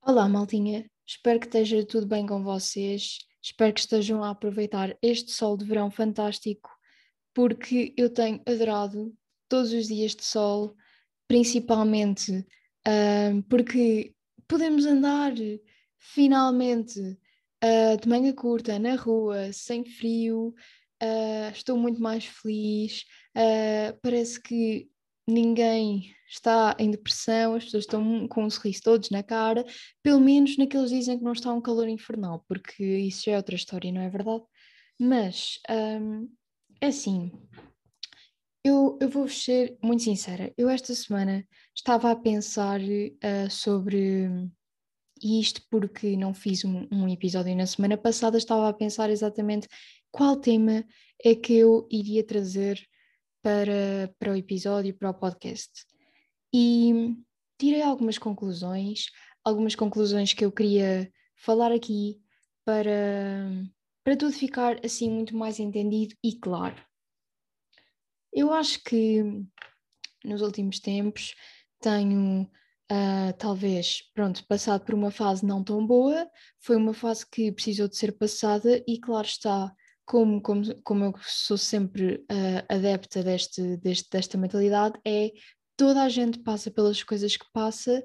Olá, maltinha. Espero que esteja tudo bem com vocês. Espero que estejam a aproveitar este sol de verão fantástico, porque eu tenho adorado todos os dias de sol, principalmente uh, porque podemos andar finalmente uh, de manga curta na rua, sem frio. Uh, estou muito mais feliz. parece que ninguém está em depressão, as pessoas estão com um sorriso todos na cara, pelo menos naqueles dizem que não está um calor infernal, porque isso já é outra história, não é verdade? Mas, um, é assim, eu, eu vou ser muito sincera, eu esta semana estava a pensar uh, sobre isto porque não fiz um, um episódio na semana passada, estava a pensar exatamente qual tema é que eu iria trazer para, para o episódio, para o podcast. E tirei algumas conclusões, algumas conclusões que eu queria falar aqui para, para tudo ficar assim muito mais entendido e claro. Eu acho que nos últimos tempos tenho Uh, talvez, pronto, passado por uma fase não tão boa, foi uma fase que precisou de ser passada e claro está, como, como, como eu sou sempre uh, adepta deste, deste, desta mentalidade, é toda a gente passa pelas coisas que passa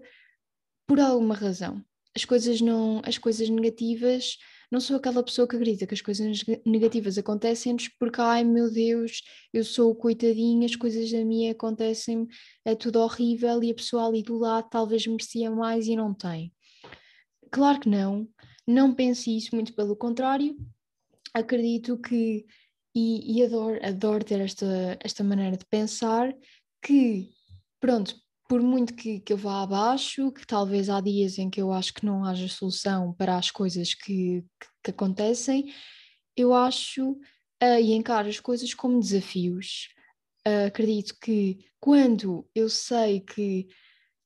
por alguma razão. As coisas não, as coisas negativas, não sou aquela pessoa que acredita que as coisas negativas acontecem-nos porque, ai meu Deus, eu sou coitadinha, as coisas a mim acontecem, é tudo horrível e a pessoa ali do lado talvez merecia mais e não tem. Claro que não, não pense isso, muito pelo contrário, acredito que, e, e adoro, adoro ter esta, esta maneira de pensar, que, pronto, por muito que, que eu vá abaixo, que talvez há dias em que eu acho que não haja solução para as coisas que, que, que acontecem, eu acho uh, e encaro as coisas como desafios. Uh, acredito que quando eu sei que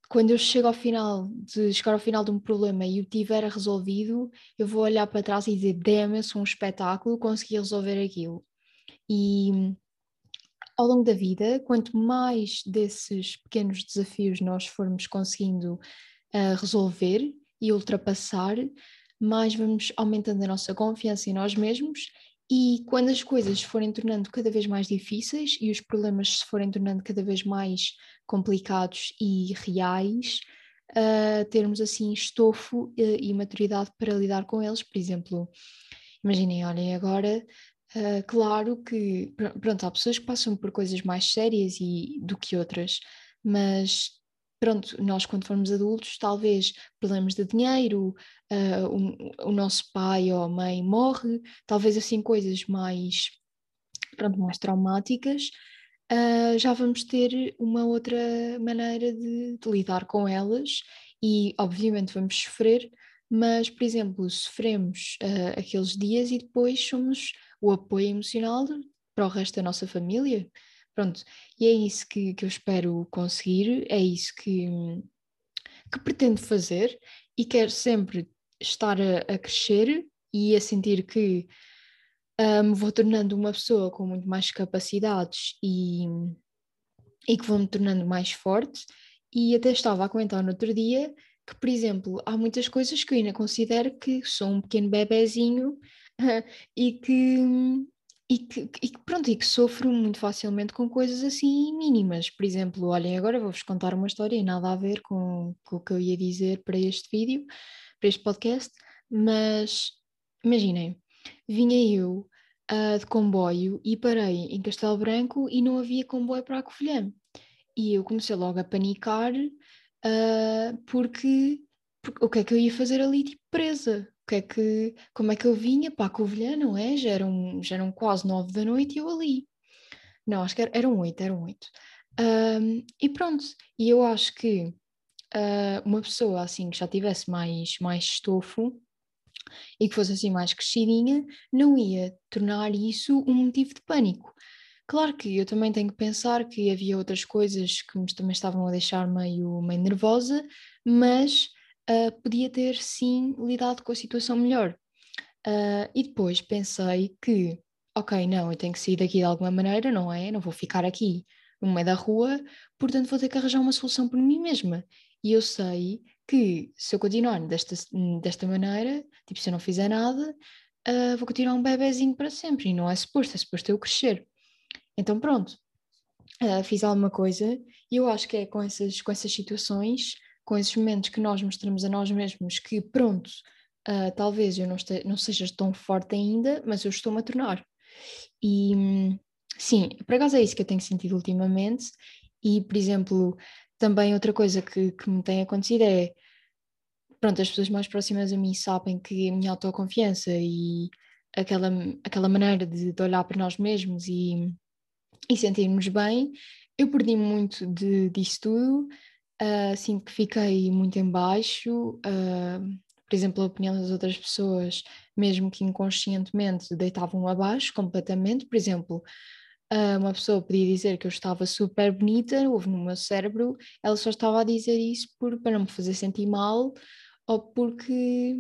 quando eu chego ao final de chegar ao final de um problema e o tiver resolvido, eu vou olhar para trás e dizer, sou um espetáculo, consegui resolver aquilo. E ao longo da vida, quanto mais desses pequenos desafios nós formos conseguindo uh, resolver e ultrapassar, mais vamos aumentando a nossa confiança em nós mesmos e quando as coisas forem tornando cada vez mais difíceis e os problemas se forem tornando cada vez mais complicados e reais, uh, termos assim estofo uh, e maturidade para lidar com eles. Por exemplo, imaginem, olhem agora, uh, claro que pronto, há pessoas que passam por coisas mais sérias e, do que outras, mas pronto, nós quando formos adultos, talvez problemas de dinheiro, uh, o, o, nosso pai ou mãe morre, talvez assim coisas mais, pronto, mais traumáticas, uh, já vamos ter uma outra maneira de, de, lidar com elas e obviamente vamos sofrer, mas por exemplo, sofremos uh, aqueles dias e depois somos o apoio emocional para o resto da nossa família. Pronto, e é isso que, que eu espero conseguir, é isso que, que pretendo fazer e quero sempre estar a, a crescer e a sentir que uh, me vou tornando uma pessoa com muito mais capacidades e, e que vou me tornando mais forte. E até estava a comentar no outro dia que, por exemplo, há muitas coisas que eu ainda considero que sou um pequeno bebezinho e que e que, e que, pronto, e que sofro muito facilmente com coisas assim mínimas. Por exemplo, olhem, agora vou-vos contar uma história e nada a ver com, com o que eu ia dizer para este vídeo, para este podcast, mas imaginem, vinha eu uh, de comboio e parei em Castelo Branco e não havia comboio para a Covilhã. E eu comecei logo a panicar uh, porque, o que é que eu ia fazer ali, tipo, presa? que é que, como é que eu vinha para a Covilhã, não é? Já eram, já eram quase nove da noite e eu ali. Não, acho que eram oito, eram oito. Um, e pronto, e eu acho que uh, uma pessoa assim que já tivesse mais, mais estofo e que fosse assim mais crescidinha, não ia tornar isso um motivo de pânico. Claro que eu também tenho que pensar que havia outras coisas que me também estavam a deixar meio, meio nervosa, mas uh, podia ter sim lidado com a situação melhor. Uh, e depois pensei que, ok, não, eu tenho que sair daqui de alguma maneira, não é? Não vou ficar aqui no meio da rua, portanto vou ter que arranjar uma solução por mim mesma. E eu sei que se eu continuar desta, desta maneira, tipo, se eu não fizer nada, uh, vou continuar um bebezinho para sempre. E não é suposto, é suposto eu crescer. Então pronto, uh, fiz alguma coisa e eu acho que é com essas, com essas situações, com esses momentos que nós mostramos a nós mesmos que pronto, uh, talvez eu não, este, não seja tão forte ainda, mas eu estou-me a tornar. E sim, por acaso é isso que eu tenho sentido ultimamente. E, por exemplo, também outra coisa que, que me tem acontecido é pronto, as pessoas mais próximas a mim sabem que a minha autoconfiança e aquela, aquela maneira de, de olhar para nós mesmos e, e sentirmos bem, eu perdi muito de, disso tudo, uh, sinto que fiquei muito em baixo, uh, por exemplo, a opinião das outras pessoas, mesmo que inconscientemente deitavam abaixo completamente, por exemplo, uh, uma pessoa podia dizer que eu estava super bonita, houve no meu cérebro, ela só estava a dizer isso por, para não me fazer sentir mal, ou porque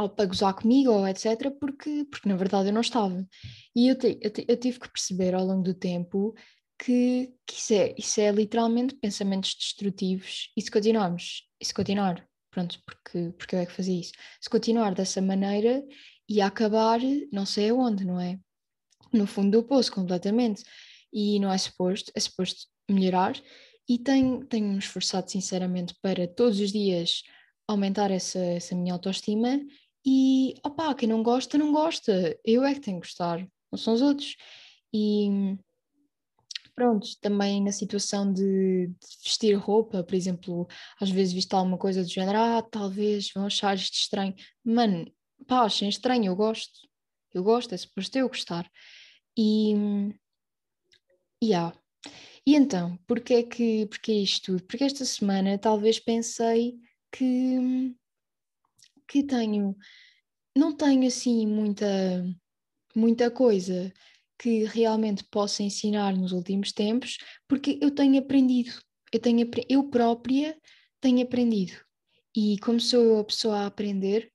ou para gozar comigo, ou etc., porque, porque na verdade eu não estava. E eu, te, eu, te, eu tive que perceber ao longo do tempo que, que isso, é, isso é literalmente pensamentos destrutivos, e se continuarmos, e se continuar, pronto, porque, porque eu é que fazia isso, se continuar dessa maneira, ia acabar não sei aonde, não é? No fundo do poço, completamente. E não é suposto, é suposto melhorar, e tenho, tenho me esforçado sinceramente para todos os dias aumentar essa, essa minha autoestima e, opá, quem não gosta, não gosta. Eu é que tenho que gostar, não são os outros. E pronto, também na situação de, de, vestir roupa, por exemplo, às vezes visto alguma coisa do género, ah, talvez vão achar isto estranho. Mano, pá, achem estranho, eu gosto. Eu gosto, é suposto eu gostar. E, yeah. E então, porquê é que, porquê isto tudo? Porque esta semana talvez pensei que, que tenho, não tenho assim muita, muita coisa que realmente possa ensinar nos últimos tempos, porque eu tenho aprendido, eu, tenho, eu própria tenho aprendido. E como sou eu a pessoa a aprender,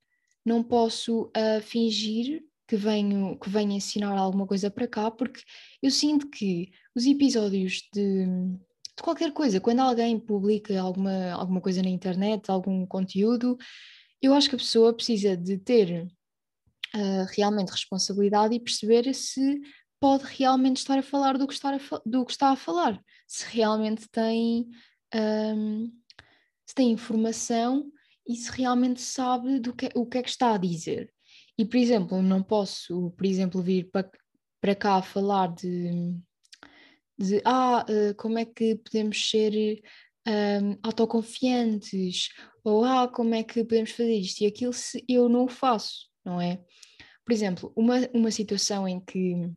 não posso uh, fingir que venho, que venho ensinar alguma coisa para cá, porque eu sinto que os episódios de, de qualquer coisa. Quando alguém publica alguma, alguma coisa na internet, algum conteúdo, eu acho que a pessoa precisa de ter uh, realmente responsabilidade e perceber se pode realmente estar a falar do que, está a, do que está a falar, se realmente tem, um, se tem informação e se realmente sabe do que, o que é que está a dizer. E, por exemplo, não posso, por exemplo, vir para, para cá falar de de ah, uh, como é que podemos ser um, autoconfiantes, ou ah, como é que podemos fazer isto e aquilo se eu não o faço, não é? Por exemplo, uma, uma situação em que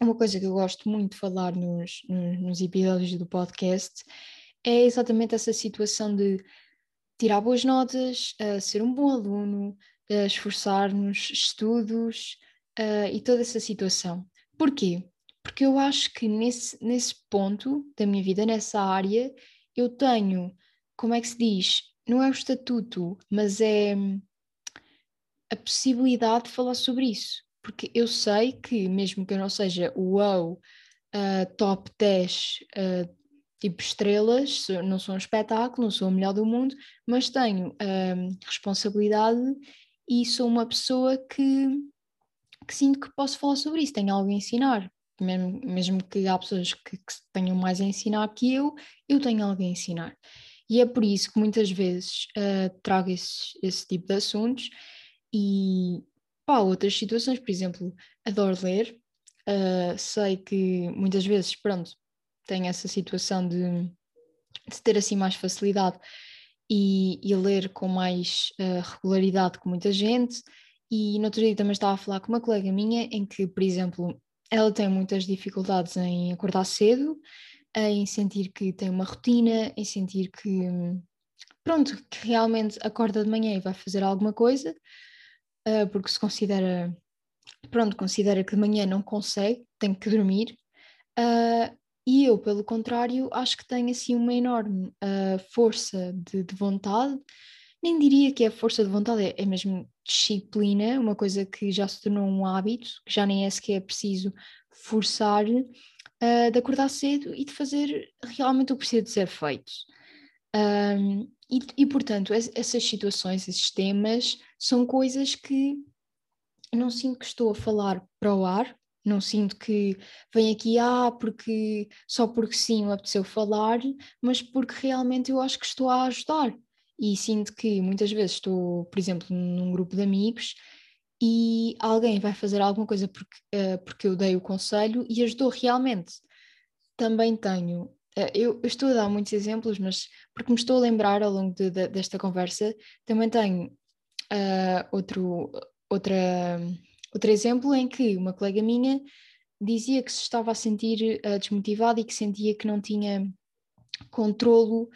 uma coisa que eu gosto muito de falar nos, nos, nos episódios do podcast é exatamente essa situação de tirar boas notas, uh, ser um bom aluno, uh, esforçar-nos, estudos uh, e toda essa situação. Porquê? porque eu acho que nesse, nesse ponto da minha vida, nessa área, eu tenho, como é que se diz? Não é o estatuto, mas é hum, a possibilidade de falar sobre isso. Porque eu sei que, mesmo que eu não seja o wow, uh, top 10 uh, tipo estrelas, não sou um espetáculo, não sou a melhor do mundo, mas tenho uh, responsabilidade e sou uma pessoa que, que sinto que posso falar sobre isso, tenho algo a ensinar mesmo, mesmo que há pessoas que, que tenham mais a ensinar que eu, eu tenho algo a ensinar. E é por isso que muitas vezes uh, trago esse, esse tipo de assuntos e pá, outras situações, por exemplo, adoro ler, uh, sei que muitas vezes, pronto, tenho essa situação de, de ter assim mais facilidade e, e ler com mais uh, regularidade com muita gente. E no outro dia também estava a falar com uma colega minha em que, por exemplo, ela tem muitas dificuldades em acordar cedo, em sentir que tem uma rotina, em sentir que, pronto, que realmente acorda de manhã e vai fazer alguma coisa, uh, porque se considera, pronto, considera que de manhã não consegue, tem que dormir. Uh, e eu, pelo contrário, acho que tenho assim uma enorme uh, força de, de vontade nem diria que é força de vontade, é, é mesmo disciplina, uma coisa que já se tornou um hábito, que já nem é sequer preciso forçar de acordar cedo e de fazer realmente o que precisa de ser feito. Um, e, e, portanto, essas situações, esses temas, são coisas que não sinto que estou a falar para o ar, não sinto que vem aqui, ah, porque só porque sim me apeteceu falar, mas porque realmente eu acho que estou a ajudar. E sinto que muitas vezes estou, por exemplo, num grupo de amigos e alguém vai fazer alguma coisa porque, uh, porque eu dei o conselho e ajudou realmente. Também tenho, eu, eu, estou a dar muitos exemplos, mas porque me estou a lembrar ao longo de, de, desta conversa, também tenho uh, outro, outra, outro exemplo em que uma colega minha dizia que se estava a sentir desmotivada e que sentia que não tinha controlo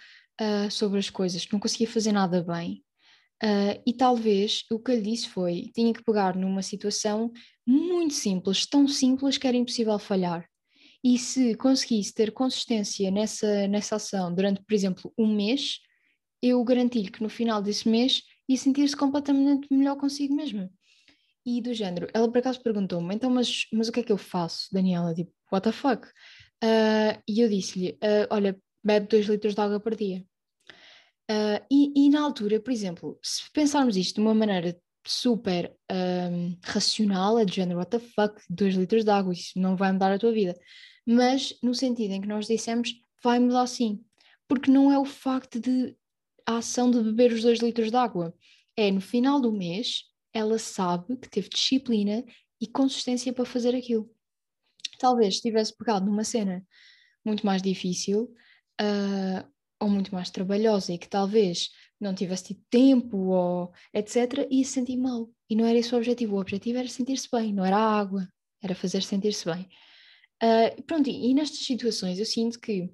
sobre as coisas, que não conseguia fazer nada bem. Uh, e talvez o que eu lhe disse foi: tinha que pegar numa situação muito simples, tão simples que era impossível falhar. E se conseguisse ter consistência nessa, nessa ação durante, por exemplo, um mês, eu garanti-lhe que no final desse mês ia sentir-se completamente melhor consigo mesma. E do género, ela por acaso perguntou-me: então, mas, mas o que é que eu faço, Daniela? Tipo, what the fuck? Uh, e eu disse-lhe: uh, olha, bebe 2 litros de água por dia. Uh, e, e, na altura, por exemplo, se pensarmos isto de uma maneira super um, racional, é de género, what the fuck, 2 litros de água, isso não vai mudar a tua vida. Mas no sentido em que nós dissemos, vai mudar sim. Porque não é o facto de a ação de beber os 2 litros de água. É no final do mês, ela sabe que teve disciplina e consistência para fazer aquilo. Talvez se tivesse pegado numa cena muito mais difícil, uh, ou muito mais trabalhosa e que talvez não tivesse tido tempo ou etc, ia se sentir mal. E não era esse o objetivo. O objetivo era sentir-se bem, não era a água, era fazer sentir-se bem. Uh, pronto, e, e, nestas situações eu sinto que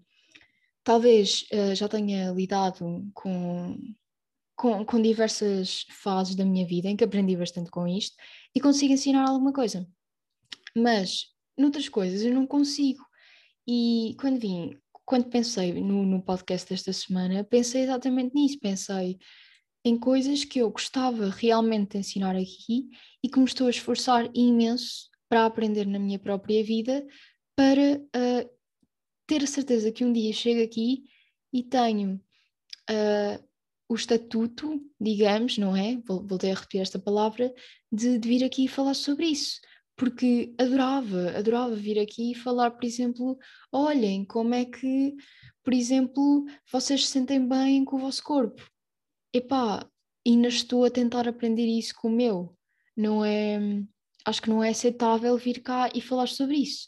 talvez uh, já tenha lidado com, com, com diversas fases da minha vida em que aprendi bastante com isto e consigo ensinar alguma coisa. Mas noutras coisas eu não consigo. E quando vim quando pensei no, no podcast desta semana, pensei exatamente nisso, pensei em coisas que eu gostava realmente de ensinar aqui e que me estou a esforçar imenso para aprender na minha própria vida, para uh, ter a certeza que um dia chego aqui e tenho uh, o estatuto, digamos, não é? Voltei a repetir esta palavra, de, de vir aqui e falar sobre isso porque adorava, adorava vir aqui e falar, por exemplo, olhem como é que, por exemplo, vocês se sentem bem com o vosso corpo. Epá, ainda estou a tentar aprender isso com o meu. Não é, acho que não é aceitável vir cá e falar sobre isso.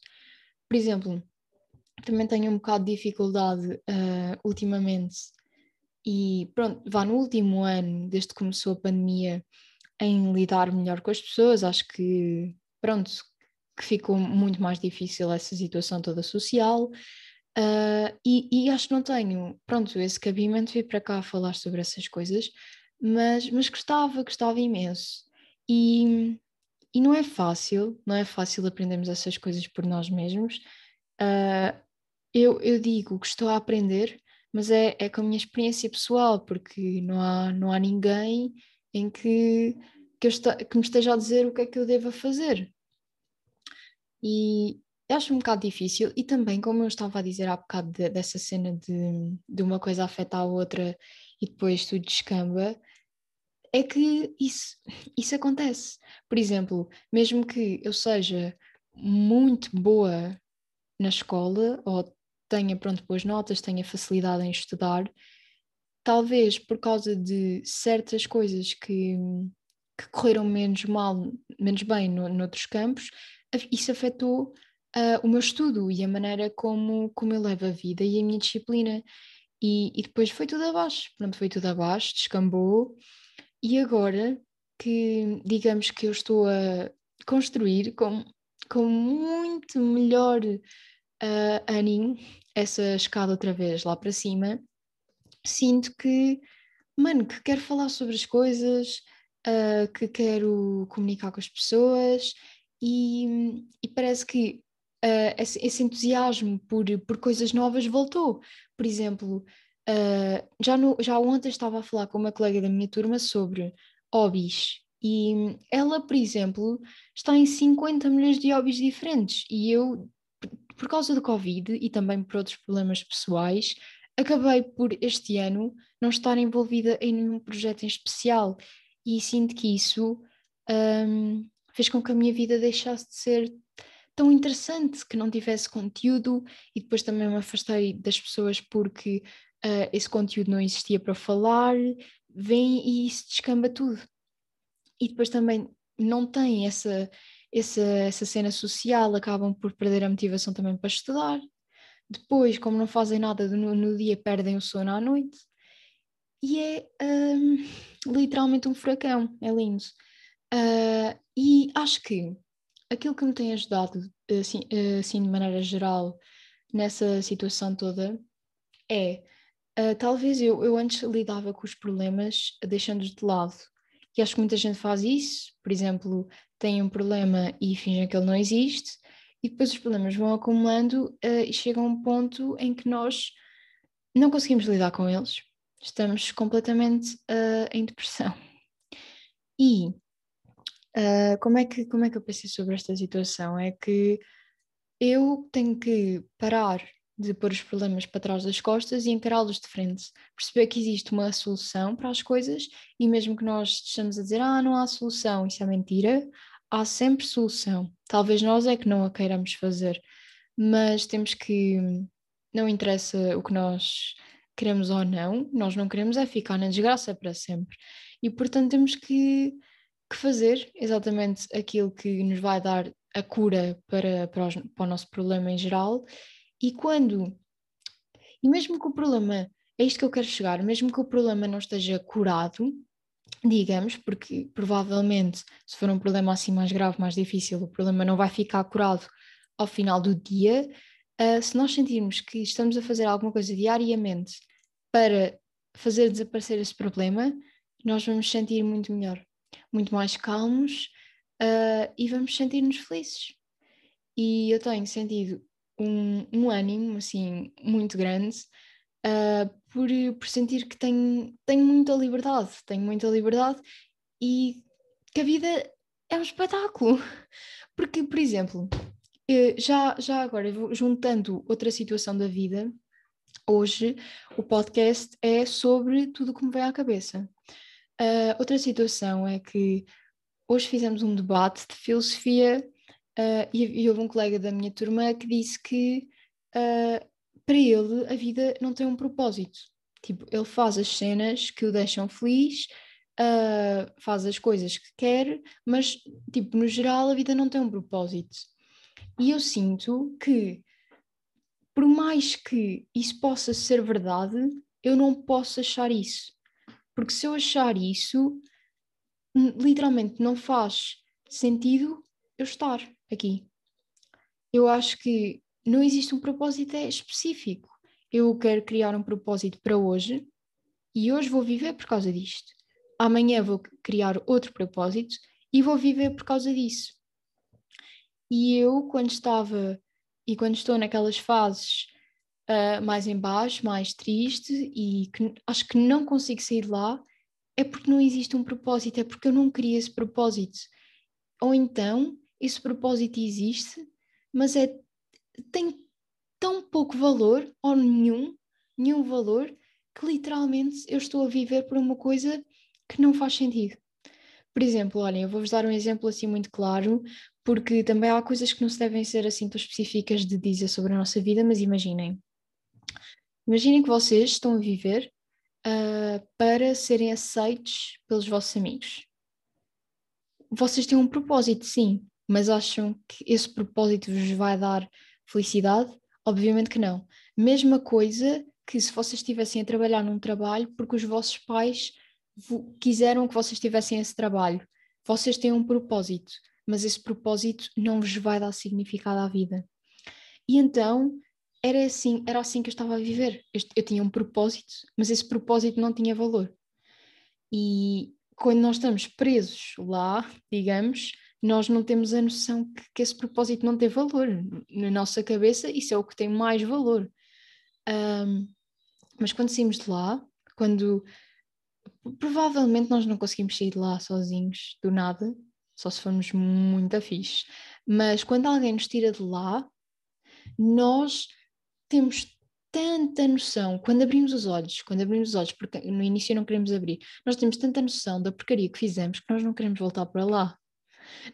Por exemplo, também tenho um bocado de dificuldade uh, ultimamente e pronto, vá no último ano, desde que começou a pandemia, em lidar melhor com as pessoas, acho que pronto, que ficou muito mais difícil essa situação toda social. Uh, e, e, acho que não tenho, pronto, esse cabimento vir para cá falar sobre essas coisas, mas, mas gostava, gostava imenso. E, e não é fácil, não é fácil aprendermos essas coisas por nós mesmos. Uh, eu, eu digo que estou a aprender, mas é, é com a minha experiência pessoal, porque não há, não há ninguém em que que, esta, que me esteja a dizer o que é que eu devo fazer. E acho um bocado difícil, e também, como eu estava a dizer há bocado de, dessa cena de, de uma coisa afeta a outra e depois tudo descamba, é que isso, isso acontece. Por exemplo, mesmo que eu seja muito boa na escola ou tenha pronto boas notas, tenha facilidade em estudar, talvez por causa de certas coisas que, que correram menos mal, menos bem no, noutros campos, isso afetou uh, o meu estudo e a maneira como, como eu levo a vida e a minha disciplina. E, e depois foi tudo abaixo, pronto, foi tudo abaixo, descambou. E agora que, digamos que eu estou a construir com, com muito melhor uh, ânimo essa escada outra vez lá para cima, sinto que, mano, que quero falar sobre as coisas, uh, que quero comunicar com as pessoas e, e parece que uh, esse, esse, entusiasmo por, por coisas novas voltou. Por exemplo, Uh, já, no, já ontem estava a falar com uma colega da minha turma sobre hobbies e ela, por exemplo, está em 50 milhões de hobbies diferentes e eu, por causa do Covid e também por outros problemas pessoais, acabei por este ano não estar envolvida em nenhum projeto em especial e sinto que isso um, fez com que a minha vida deixasse de ser tão interessante, que não tivesse conteúdo e depois também me afastei das pessoas porque uh, esse conteúdo não existia para falar, vem e isso descamba tudo. E depois também não tem essa, essa, essa cena social, acabam por perder a motivação também para estudar. Depois, como não fazem nada no, no dia, perdem o sono à noite. E é um, literalmente um furacão, é lindo. Uh, e acho que aquilo que me tem ajudado, assim, assim de maneira geral, nessa situação toda, é uh, talvez eu, eu antes lidava com os problemas deixando-os de lado. E acho que muita gente faz isso, por exemplo, tem um problema e fingem que ele não existe, e depois os problemas vão acumulando uh, e chega a um ponto em que nós não conseguimos lidar com eles, estamos completamente uh, em depressão. E uh, como, é que, como é que eu pensei sobre esta situação? É que eu tenho que parar de pôr os problemas para trás das costas e encará-los de frente. Perceber que existe uma solução para as coisas e mesmo que nós estejamos a dizer, ah, não há solução, isso é mentira, há sempre solução. Talvez nós é que não a queiramos fazer, mas temos que. Não interessa o que nós queremos ou não, nós não queremos é ficar na desgraça para sempre. E portanto temos que, que fazer exatamente aquilo que nos vai dar a cura para, para, os, para o nosso problema em geral e quando. E mesmo que o problema. É isto que eu quero chegar, mesmo que o problema não esteja curado, digamos, porque provavelmente, se for um problema assim mais grave, mais difícil, o problema não vai ficar curado ao final do dia. Uh, se nós sentirmos que estamos a fazer alguma coisa diariamente para fazer desaparecer esse problema, nós vamos sentir muito melhor, muito mais calmos uh, e vamos sentir-nos felizes. E eu tenho sentido um, um ânimo assim muito grande uh, por, por sentir que tenho, tenho muita liberdade, tenho muita liberdade e que a vida é um espetáculo. Porque, por exemplo, eh, já, já agora, juntando outra situação da vida, hoje o podcast é sobre tudo o que me vem à cabeça. Uh, outra situação é que hoje fizemos um debate de filosofia Uh, e, houve um colega da minha turma que disse que uh, para ele a vida não tem um propósito. Tipo, ele faz as cenas que o deixam feliz, uh, faz as coisas que quer, mas, tipo, no geral a vida não tem um propósito. E eu sinto que, por mais que isso possa ser verdade, eu não posso achar isso. Porque se eu achar isso, literalmente não faz sentido eu estar aqui. Eu acho que não existe um propósito específico. Eu quero criar um propósito para hoje e hoje vou viver por causa disto. Amanhã vou criar outro propósito e vou viver por causa disso. E eu, quando estava e quando estou naquelas fases uh, mais em baixo, mais triste e que acho que não consigo sair lá, é porque não existe um propósito, é porque eu não queria esse propósito. Ou então esse propósito existe, mas é, tem tão pouco valor, ou nenhum, nenhum valor, que literalmente eu estou a viver por uma coisa que não faz sentido. Por exemplo, olhem, eu vou-vos dar um exemplo assim muito claro, porque também há coisas que não se devem ser assim tão específicas de dizer sobre a nossa vida, mas imaginem. Imaginem que vocês estão a viver uh, para serem aceitos pelos vossos amigos. Vocês têm um propósito, sim, mas acham que esse propósito vos vai dar felicidade? Obviamente que não. Mesma coisa que se vocês estivessem a trabalhar num trabalho porque os vossos pais quiseram que vocês tivessem esse trabalho. Vocês têm um propósito, mas esse propósito não vos vai dar significado à vida. E então era assim, era assim que eu estava a viver. Eu, eu tinha um propósito, mas esse propósito não tinha valor. E quando nós estamos presos lá, digamos, nós não temos a noção que, que, esse propósito não tem valor. Na nossa cabeça, isso é o que tem mais valor. Um, Mas quando saímos de lá, quando provavelmente nós não conseguimos sair de lá sozinhos, do nada, só se formos muito afixos. Mas quando alguém nos tira de lá, nós temos tanta noção, quando abrimos os olhos, quando abrimos os olhos, porque no início não queremos abrir, nós temos tanta noção da porcaria que fizemos que nós não queremos voltar para lá.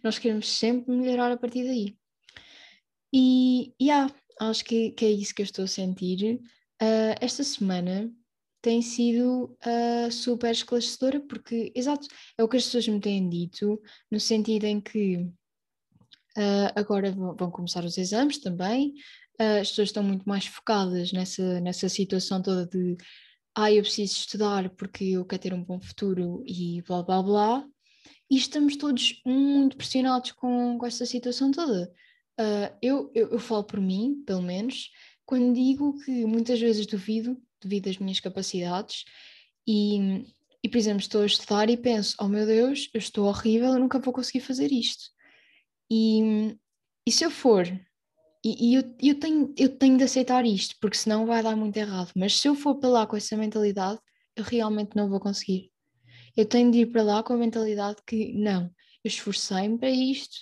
Nós queremos sempre melhorar a partir daí. E, yeah, acho que, que é isso que eu estou a sentir. Uh, esta semana tem sido uh, super esclarecedora, porque, exato, é o que as pessoas me têm dito, no sentido em que uh, agora vão começar os exames também, as pessoas estão muito mais focadas nessa, nessa situação toda de ah, eu preciso estudar porque eu quero ter um bom futuro e blá blá blá, e estamos todos muito pressionados com, com esta situação toda. eu, eu, eu falo por mim, pelo menos, quando digo que muitas vezes duvido devido às minhas capacidades e, e, por exemplo, estou a estudar e penso, oh meu Deus, eu estou horrível, eu nunca vou conseguir fazer isto. E, e se eu for, e, e eu, eu, tenho, eu tenho de aceitar isto, porque senão vai dar muito errado, mas se eu for para lá com essa mentalidade, eu realmente não vou conseguir. Eu tenho de ir para lá com a mentalidade que, não, eu esforcei-me para isto,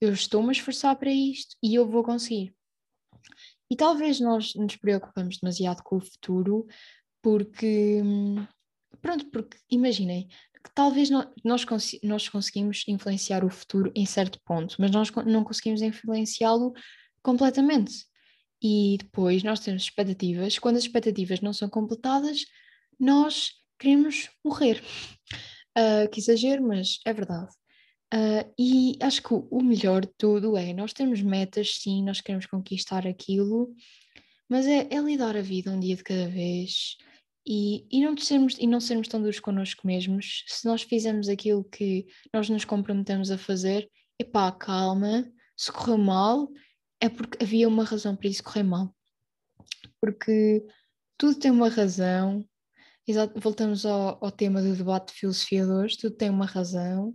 eu estou-me a esforçar para isto e eu vou conseguir. E talvez nós nos preocupamos demasiado com o futuro, porque, pronto, porque imaginem, que talvez nós, nós conseguimos influenciar o futuro em certo ponto, mas nós não conseguimos influenciá-lo completamente. E depois nós temos expectativas, quando as expectativas não são completadas, nós queremos morrer. Uh, que exagero, mas é verdade. Uh, e acho que o, melhor de tudo é, nós temos metas, sim, nós queremos conquistar aquilo, mas é, é lidar a vida um dia de cada vez e, e, não sermos, e não sermos tão duros connosco mesmos. Se nós fizermos aquilo que nós nos comprometemos a fazer, epá, calma, se correu mal, é porque havia uma razão para isso correr mal. Porque tudo tem uma razão, Exato, voltamos ao, ao tema do debate de filosofia de hoje, tudo tem uma razão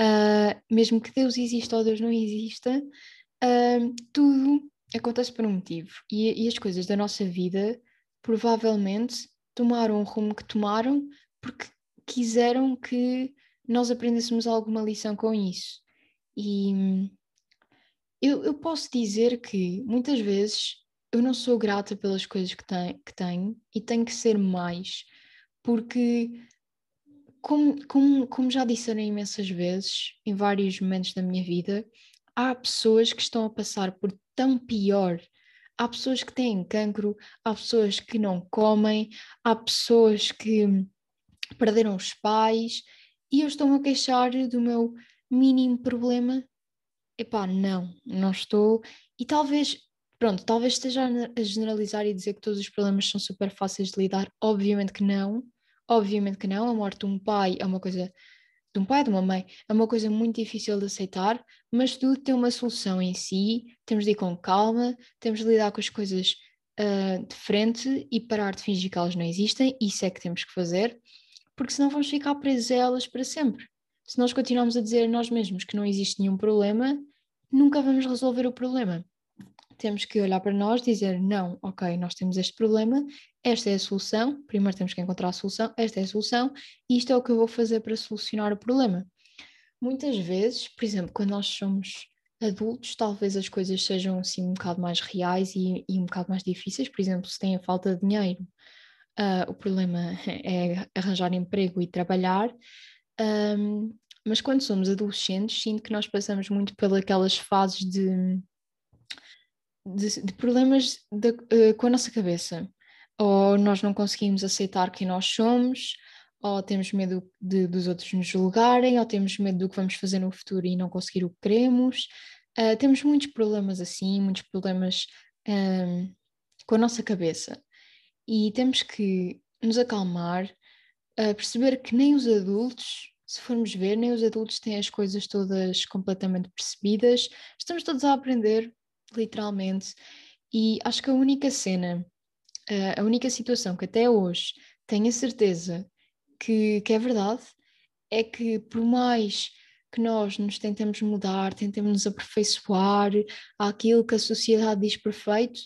uh, mesmo que Deus exista ou Deus não exista, uh, tudo acontece por um motivo. E, e, as coisas da nossa vida provavelmente tomaram o rumo que tomaram porque quiseram que nós aprendêssemos alguma lição com isso. E eu, eu posso dizer que muitas vezes eu não sou grata pelas coisas que, tem, que tenho e tenho que ser mais, porque como, como, como já disseram imensas vezes, em vários momentos da minha vida, há pessoas que estão a passar por tão pior. Há pessoas que têm cancro, há pessoas que não comem, há pessoas que perderam os pais e eu estou-me a queixar do meu mínimo problema. Epá, não, não estou. E talvez, pronto, talvez esteja a generalizar e dizer que todos os problemas são super fáceis de lidar. Obviamente que não. Obviamente que não, a morte de um pai é uma coisa, de um pai, de uma mãe, é uma coisa muito difícil de aceitar, mas tudo tem uma solução em si, temos de ir com calma, temos de lidar com as coisas uh, de frente e parar de fingir que elas não existem, isso é que temos que fazer, porque senão vamos ficar presos a elas para sempre. Se nós continuarmos a dizer a nós mesmos que não existe nenhum problema, nunca vamos resolver o problema temos que olhar para nós dizer: não, ok, nós temos este problema, esta é a solução. Primeiro temos que encontrar a solução, esta é a solução, e isto é o que eu vou fazer para solucionar o problema. Muitas vezes, por exemplo, quando nós somos adultos, talvez as coisas sejam assim um bocado mais reais e, e um bocado mais difíceis. Por exemplo, se tem a falta de dinheiro, uh, o problema é arranjar emprego e trabalhar. Um, mas quando somos adolescentes, sinto que nós passamos muito pelas fases de de, de problemas de, uh, com a nossa cabeça. Ou nós não conseguimos aceitar quem nós somos, ou temos medo de, dos outros nos julgarem, ou temos medo do que vamos fazer no futuro e não conseguir o que queremos. Uh, temos muitos problemas assim, muitos problemas um, com a nossa cabeça. E temos que nos acalmar, uh, perceber que nem os adultos, se formos ver, nem os adultos têm as coisas todas completamente percebidas. Estamos todos a aprender literalmente. E acho que a única cena, a única situação que até hoje tenho a certeza que, que é verdade é que por mais que nós nos tentemos mudar, tentemos nos aperfeiçoar àquilo que a sociedade diz perfeito,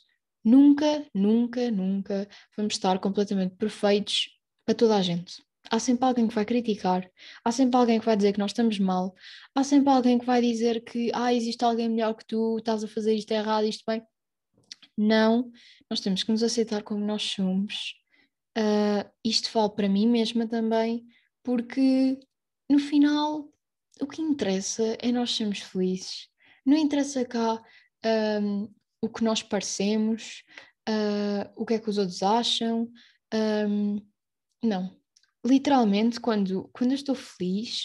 Nunca, nunca, nunca vamos estar completamente perfeitos para toda a gente. Há sempre alguém que vai criticar, há sempre alguém que vai dizer que nós estamos mal, há sempre alguém que vai dizer que ah, existe alguém melhor que tu, estás a fazer isto errado, isto bem. Não, nós temos que nos aceitar como nós somos. Uh, isto vale para mim mesma também, porque no final o que interessa é nós sermos felizes. Não interessa cá um, o que nós parecemos, uh, o que é que os outros acham. Um, não. Literalmente, quando, quando eu estou feliz,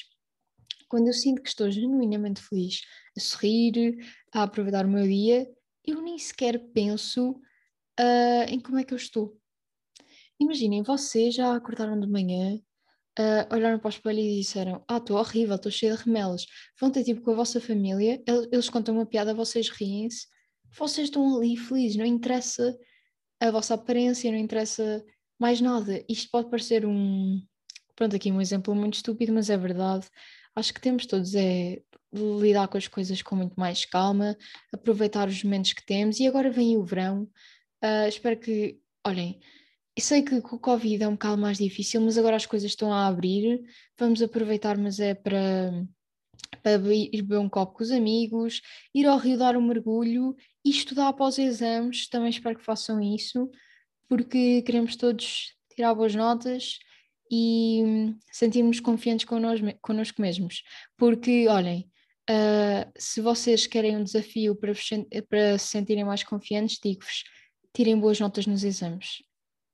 quando eu sinto que estou genuinamente feliz, a sorrir, a aproveitar o meu dia, eu nem sequer penso uh, em como é que eu estou. Imaginem, vocês já acordaram de manhã, uh, olharam para o espelho e disseram: Ah, estou horrível, estou cheia de remelos. Vão ter tipo com a vossa família, eles contam uma piada, vocês riem-se, vocês estão ali felizes, não interessa a vossa aparência, não interessa mais nada. Isto pode parecer um. Pronto, aqui um exemplo muito estúpido, mas é verdade. Acho que temos todos é lidar com as coisas com muito mais calma, aproveitar os momentos que temos e agora vem o verão. Uh, espero que, olhem, sei que com o Covid é um bocado mais difícil, mas agora as coisas estão a abrir. Vamos aproveitar, mas é para, para ir beber um copo com os amigos, ir ao rio dar um mergulho e estudar após exames. Também espero que façam isso, porque queremos todos tirar boas notas e sentirmos confiantes connosco, mesmos. Porque, olhem, uh, se vocês querem um desafio para, para se sentirem mais confiantes, digo-vos, tirem boas notas nos exames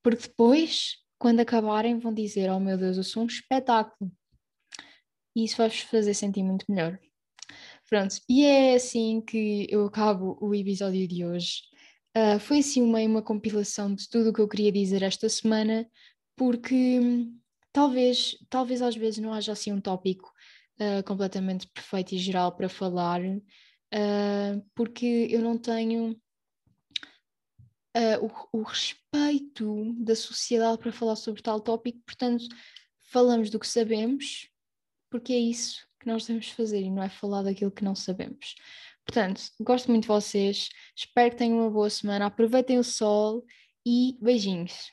porque depois, quando acabarem, vão dizer: Oh meu Deus, eu sou um espetáculo. E isso vai-vos fazer sentir muito melhor. Pronto, e é assim que eu acabo o episódio de hoje. Uh, foi assim uma, uma compilação de tudo o que eu queria dizer esta semana, porque talvez, talvez às vezes não haja assim um tópico uh, completamente perfeito e geral para falar, uh, porque eu não tenho uh, o, o, respeito da sociedade para falar sobre tal tópico, portanto, falamos do que sabemos, porque é isso que nós devemos fazer e não é falar daquilo que não sabemos. Portanto, gosto muito de vocês, espero que tenham uma boa semana, aproveitem o sol e beijinhos.